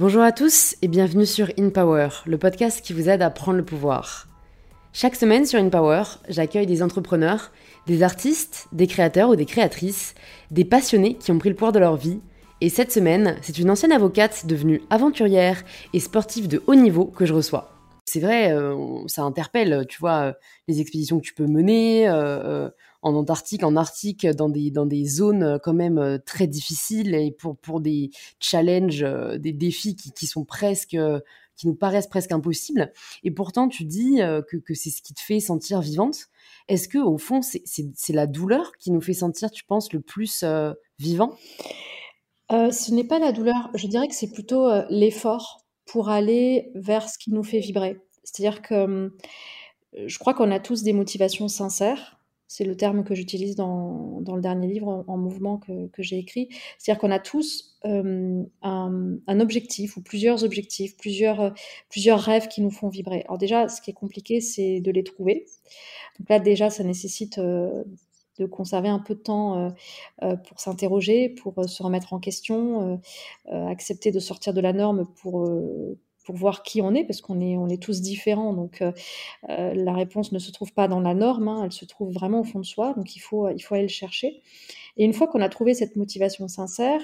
Bonjour à tous et bienvenue sur In Power, le podcast qui vous aide à prendre le pouvoir. Chaque semaine sur In Power, j'accueille des entrepreneurs, des artistes, des créateurs ou des créatrices, des passionnés qui ont pris le pouvoir de leur vie. Et cette semaine, c'est une ancienne avocate devenue aventurière et sportive de haut niveau que je reçois. C'est vrai, euh, ça interpelle, tu vois, euh, les expéditions que tu peux mener, euh, en Antarctique, en Arctique, dans des, zones euh, quand même euh, très difficiles et pour, des challenges, euh, des défis qui, sont presque, qui nous paraissent presque impossibles. Et pourtant, tu dis que, c'est ce qui te fait sentir vivante. Est-ce que au fond, c'est la douleur qui nous fait sentir, tu penses, le plus vivant? Ce n'est pas la douleur, je dirais que c'est plutôt l'effort pour aller vers ce qui nous fait vibrer. C'est-à-dire que je crois qu'on a tous des motivations sincères c'est le terme que j'utilise dans, dans, le dernier livre en, mouvement que, que j'ai écrit. C'est-à-dire qu'on a tous euh, un, objectif ou plusieurs objectifs, plusieurs, plusieurs rêves qui nous font vibrer. Alors déjà, ce qui est compliqué, c'est de les trouver. Donc là, déjà, ça nécessite euh, de conserver un peu de temps euh, pour s'interroger, pour se remettre en question, accepter de sortir de la norme pour pour voir qui on est, parce qu'on est, on est tous différents. Donc, euh, euh, la réponse ne se trouve pas dans la norme, hein, elle se trouve vraiment au fond de soi. Donc, il faut, il faut aller le chercher. Et une fois qu'on a trouvé cette motivation sincère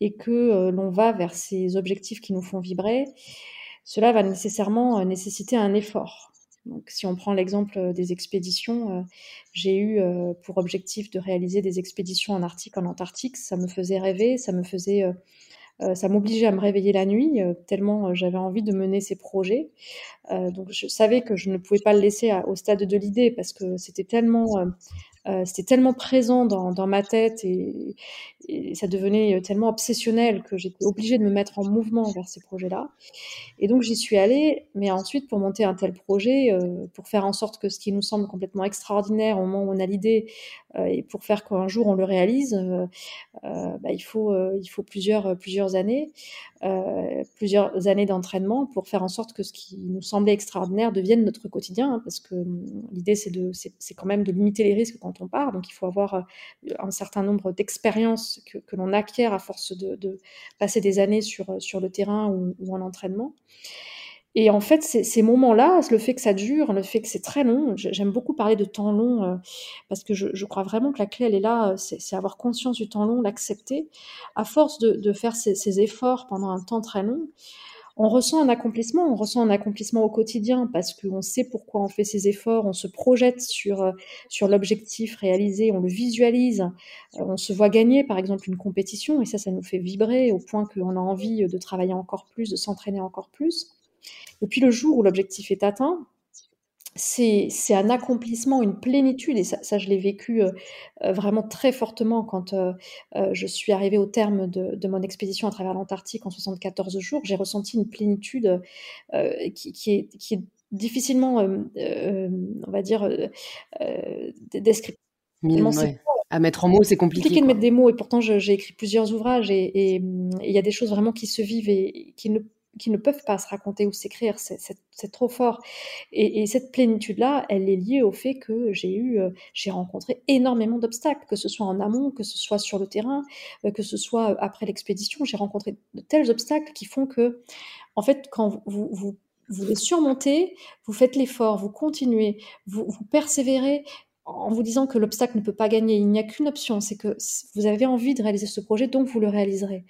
et que euh, l'on va vers ces objectifs qui nous font vibrer, cela va nécessairement nécessiter un effort. Donc, si on prend l'exemple des expéditions, j'ai eu pour objectif de réaliser des expéditions en Arctique, en Antarctique. Ça me faisait rêver, ça me faisait ça m'obligeait à me réveiller la nuit, euh, tellement euh, j'avais envie de mener ces projets. donc je savais que je ne pouvais pas le laisser au stade de l'idée parce que c'était tellement euh, c'était tellement présent dans, ma tête et, ça devenait tellement obsessionnel que j'étais obligée de me mettre en mouvement vers ces projets-là. Et donc j'y suis allée, mais ensuite pour monter un tel projet, euh, pour faire en sorte que ce qui nous semble complètement extraordinaire au moment où on a l'idée euh, et pour faire qu'un jour on le réalise, euh, euh, bah, il faut plusieurs années, plusieurs années d'entraînement pour faire en sorte que ce qui nous semblait extraordinaire devienne notre quotidien, hein, parce que hum, l'idée c'est quand même de limiter les risques quand on part. Donc, il faut avoir euh, un certain nombre d'expériences que, l'on acquiert à force de, passer des années sur, euh, sur le terrain ou, en entraînement. Et en fait, ces, moments-là, le fait que ça dure, le fait que c'est très long, j'aime beaucoup parler de temps long euh, parce que je, crois vraiment que la clé, elle est là, c'est avoir conscience du temps long, l'accepter. À force de, faire ces, ces, efforts pendant un temps très long, on ressent un accomplissement, on ressent un accomplissement au quotidien parce qu'on sait pourquoi on fait ces efforts, on se projette sur, euh, sur l'objectif réalisé, on le visualise, euh, on se voit gagner par exemple une compétition et ça, ça nous fait vibrer au point qu'on a envie de travailler encore plus, de s'entraîner encore plus. Et puis le jour où l'objectif est atteint, c'est un accomplissement, une plénitude, et ça, ça je l'ai vécu euh, euh, vraiment très fortement quand euh, je suis arrivée au terme de, de mon expédition à travers l'Antarctique en 74 jours. J'ai ressenti une plénitude qui, qui, est, qui, est, difficilement, on va dire, descriptive. À mettre en mots, c'est compliqué. compliqué de mettre des mots, et pourtant j'ai écrit plusieurs ouvrages, et il y a des choses vraiment qui se vivent et qui ne qui ne peuvent pas se raconter ou s'écrire, c'est trop fort. Et, cette plénitude-là, elle est liée au fait que j'ai eu, euh, j'ai rencontré énormément d'obstacles, que ce soit en amont, que ce soit sur le terrain, euh, que ce soit euh, après l'expédition. J'ai rencontré de tels obstacles qui font que, en fait, quand vous, vous, les surmontez, vous faites l'effort, vous continuez, vous, vous persévérez, en vous disant que l'obstacle ne peut pas gagner. Il n'y a qu'une option, c'est que vous avez envie de réaliser ce projet, donc vous le réaliserez.